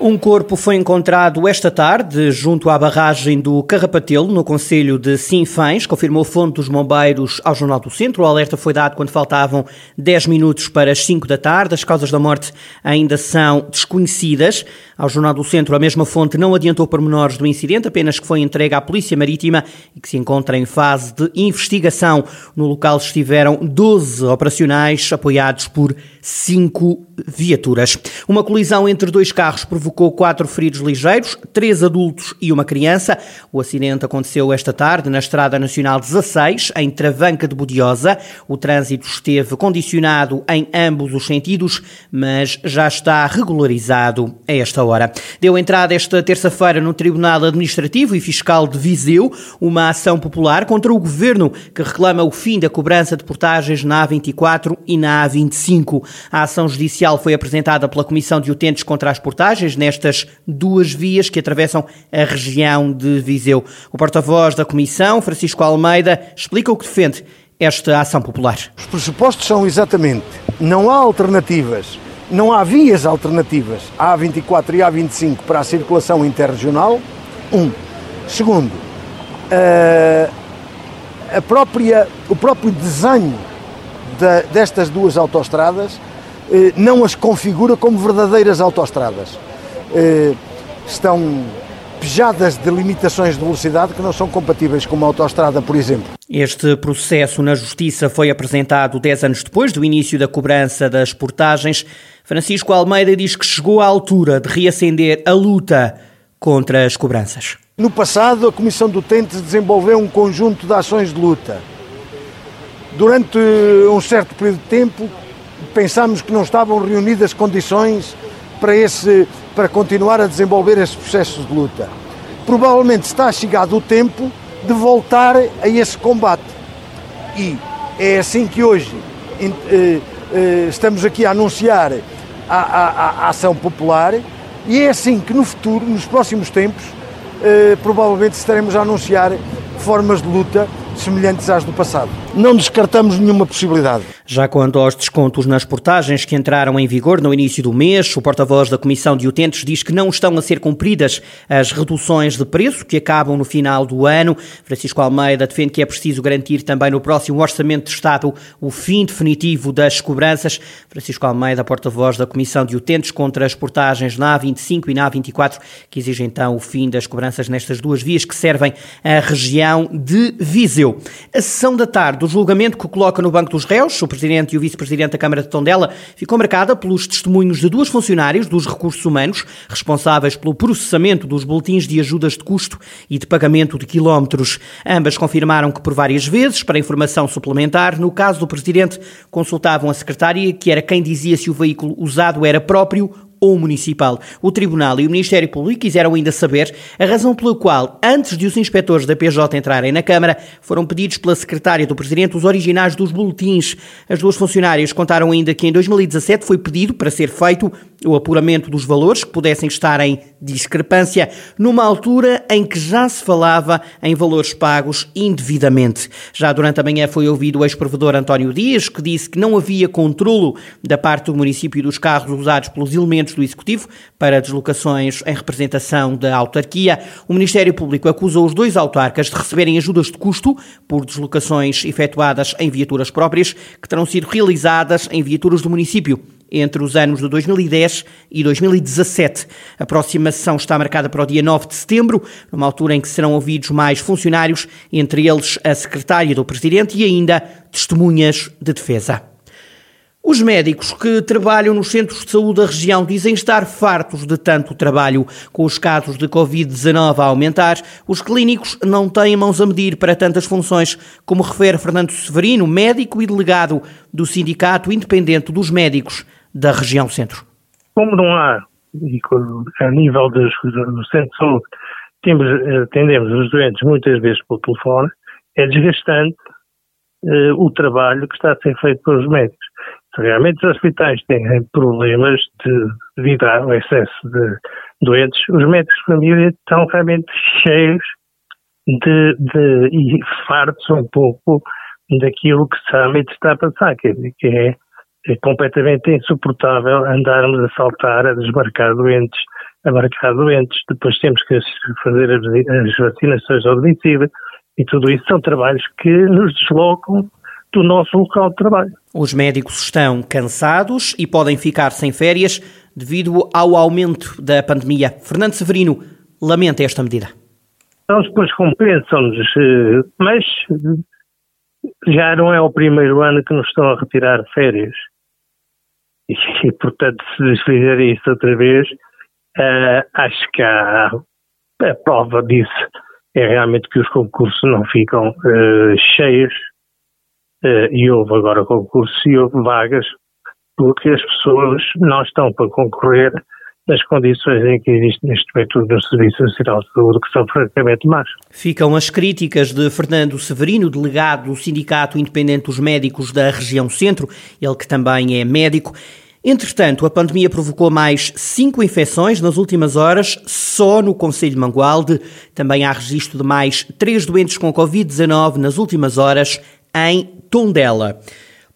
Um corpo foi encontrado esta tarde junto à barragem do Carrapatelo, no Conselho de Sinfães, confirmou fonte dos bombeiros ao Jornal do Centro. O alerta foi dado quando faltavam 10 minutos para as 5 da tarde. As causas da morte ainda são desconhecidas. Ao Jornal do Centro, a mesma fonte não adiantou pormenores do incidente, apenas que foi entregue à Polícia Marítima e que se encontra em fase de investigação. No local estiveram 12 operacionais apoiados por 5 viaturas. Uma colisão entre dois carros provocou quatro feridos ligeiros, três adultos e uma criança. O acidente aconteceu esta tarde na Estrada Nacional 16, em Travanca de Budiosa. O trânsito esteve condicionado em ambos os sentidos, mas já está regularizado a esta hora. Deu entrada esta terça-feira no Tribunal Administrativo e Fiscal de Viseu uma ação popular contra o governo que reclama o fim da cobrança de portagens na A24 e na A25. A ação judicial foi apresentada pela Comissão de Utentes contra as Portagens nestas duas vias que atravessam a região de Viseu. O porta-voz da Comissão, Francisco Almeida, explica o que defende esta ação popular. Os pressupostos são exatamente: não há alternativas, não há vias alternativas à A24 e A25 para a circulação interregional. Um. Segundo, a própria, o próprio desenho destas duas autoestradas eh, não as configura como verdadeiras autoestradas. Eh, estão pejadas de limitações de velocidade que não são compatíveis com uma autoestrada, por exemplo. Este processo na Justiça foi apresentado 10 anos depois do início da cobrança das portagens. Francisco Almeida diz que chegou à altura de reacender a luta contra as cobranças. No passado, a Comissão do Utentes desenvolveu um conjunto de ações de luta. Durante um certo período de tempo, pensámos que não estavam reunidas condições para, esse, para continuar a desenvolver esses processos de luta. Provavelmente está chegado o tempo de voltar a esse combate. E é assim que hoje eh, eh, estamos aqui a anunciar a, a, a, ação popular e é assim que no futuro, nos próximos tempos, eh, provavelmente estaremos a anunciar formas de luta semelhantes às do passado. Não descartamos nenhuma possibilidade. Já quanto aos descontos nas portagens que entraram em vigor no início do mês, o porta-voz da Comissão de Utentes diz que não estão a ser cumpridas as reduções de preço que acabam no final do ano. Francisco Almeida defende que é preciso garantir também no próximo Orçamento de Estado o fim definitivo das cobranças. Francisco Almeida, porta-voz da Comissão de Utentes contra as portagens na A25 e na A24, que exige então o fim das cobranças nestas duas vias que servem a região de Viseu. A sessão da tarde do julgamento que coloca no banco dos réus o presidente e o vice-presidente da Câmara de Tondela ficou marcada pelos testemunhos de duas funcionários dos recursos humanos responsáveis pelo processamento dos boletins de ajudas de custo e de pagamento de quilómetros. Ambas confirmaram que por várias vezes, para informação suplementar, no caso do presidente, consultavam a secretária, que era quem dizia se o veículo usado era próprio ou municipal. O Tribunal e o Ministério Público quiseram ainda saber a razão pela qual, antes de os inspectores da PJ entrarem na Câmara, foram pedidos pela secretária do Presidente os originais dos boletins. As duas funcionárias contaram ainda que em 2017 foi pedido para ser feito o apuramento dos valores que pudessem estar em discrepância, numa altura em que já se falava em valores pagos indevidamente. Já durante a manhã foi ouvido o ex-provedor António Dias, que disse que não havia controlo da parte do município dos carros usados pelos elementos do Executivo para deslocações em representação da autarquia. O Ministério Público acusou os dois autarcas de receberem ajudas de custo por deslocações efetuadas em viaturas próprias que terão sido realizadas em viaturas do município entre os anos de 2010 e 2017. A próxima sessão está marcada para o dia 9 de setembro, numa altura em que serão ouvidos mais funcionários, entre eles a secretária do Presidente e ainda testemunhas de defesa. Os médicos que trabalham nos centros de saúde da região dizem estar fartos de tanto trabalho. Com os casos de Covid-19 a aumentar, os clínicos não têm mãos a medir para tantas funções, como refere Fernando Severino, médico e delegado do Sindicato Independente dos Médicos da região centro. Como não há, a nível dos, do centro de saúde, temos, atendemos os doentes muitas vezes pelo telefone, é desgastante uh, o trabalho que está a ser feito pelos médicos. Se realmente os hospitais têm problemas de, devido ao excesso de doentes, os médicos de família estão realmente cheios de, de e fartos um pouco daquilo que realmente está a passar, dizer, que é, é completamente insuportável andarmos a saltar, a desmarcar doentes, a marcar doentes, depois temos que fazer as vacinações ao domicílio, e tudo isso são trabalhos que nos deslocam do nosso local de trabalho. Os médicos estão cansados e podem ficar sem férias devido ao aumento da pandemia. Fernando Severino lamenta esta medida. Eles depois compensam-nos, eh, mas já não é o primeiro ano que nos estão a retirar férias. E, portanto, se eles fizerem isso outra vez, uh, acho que há, a prova disso é realmente que os concursos não ficam uh, cheios e houve agora concursos e houve vagas porque as pessoas não estão para concorrer nas condições em que existe neste momento no Serviço Nacional de Saúde, que são francamente más. Ficam as críticas de Fernando Severino, delegado do Sindicato Independente dos Médicos da região Centro, ele que também é médico. Entretanto, a pandemia provocou mais cinco infecções nas últimas horas, só no Conselho de Mangualde. Também há registro de mais três doentes com Covid-19 nas últimas horas em Tondela.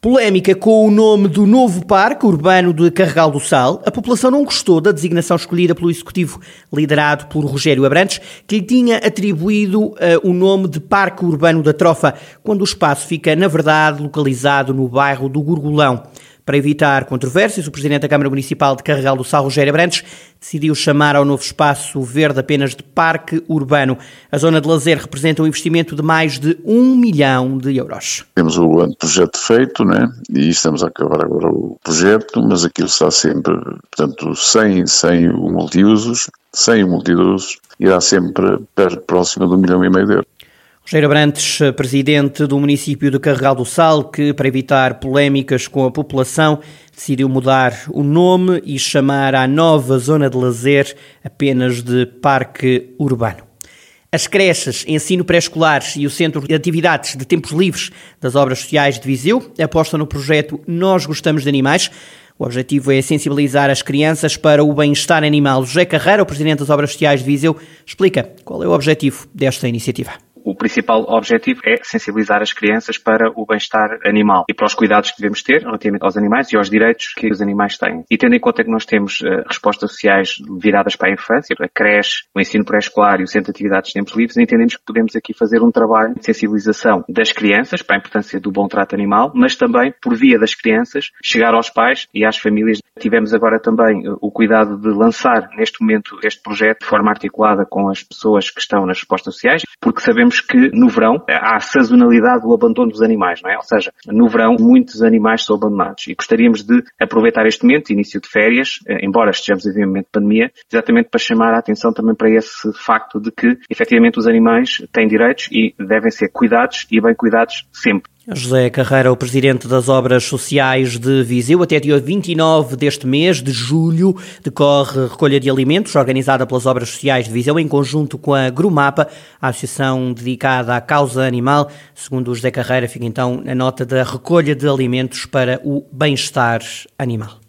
Polémica com o nome do novo parque urbano de Carregal do Sal. A população não gostou da designação escolhida pelo executivo liderado por Rogério Abrantes, que lhe tinha atribuído uh, o nome de Parque Urbano da Trofa, quando o espaço fica, na verdade, localizado no bairro do Gurgulão. Para evitar controvérsias, o Presidente da Câmara Municipal de Carregal do Sal, Rogério Abrantes, decidiu chamar ao novo espaço verde apenas de Parque Urbano. A zona de lazer representa um investimento de mais de um milhão de euros. Temos o projeto feito, né? E estamos a acabar agora o projeto, mas aquilo está sempre, portanto, sem, sem o multiusos, sem o multiusos, irá sempre próximo de um milhão e meio de euros. Rogério Abrantes, presidente do município de Carregal do Sal, que, para evitar polémicas com a população, decidiu mudar o nome e chamar a nova zona de lazer apenas de Parque Urbano. As creches, ensino pré-escolar e o Centro de Atividades de Tempos Livres das Obras Sociais de Viseu apostam no projeto Nós Gostamos de Animais. O objetivo é sensibilizar as crianças para o bem-estar animal. José Carreira, o Presidente das Obras Sociais de Viseu, explica qual é o objetivo desta iniciativa o principal objetivo é sensibilizar as crianças para o bem-estar animal e para os cuidados que devemos ter relativamente aos animais e aos direitos que os animais têm. E tendo em conta que nós temos uh, respostas sociais viradas para a infância, a creche, o ensino pré-escolar e o centro de atividades de tempos livres, entendemos que podemos aqui fazer um trabalho de sensibilização das crianças para a importância do bom trato animal, mas também, por via das crianças, chegar aos pais e às famílias. Tivemos agora também uh, o cuidado de lançar neste momento este projeto de forma articulada com as pessoas que estão nas respostas sociais, porque sabemos sabemos que no verão há a sazonalidade do abandono dos animais, não é? Ou seja, no verão muitos animais são abandonados e gostaríamos de aproveitar este momento, início de férias, eh, embora estejamos em momento de pandemia, exatamente para chamar a atenção também para esse facto de que efetivamente os animais têm direitos e devem ser cuidados e bem cuidados sempre. José Carreira, o presidente das Obras Sociais de Viseu, até dia 29 deste mês de julho decorre recolha de alimentos organizada pelas Obras Sociais de Viseu em conjunto com a Grumapa, a associação dedicada à causa animal. Segundo o José Carreira, fica então a nota da recolha de alimentos para o bem-estar animal.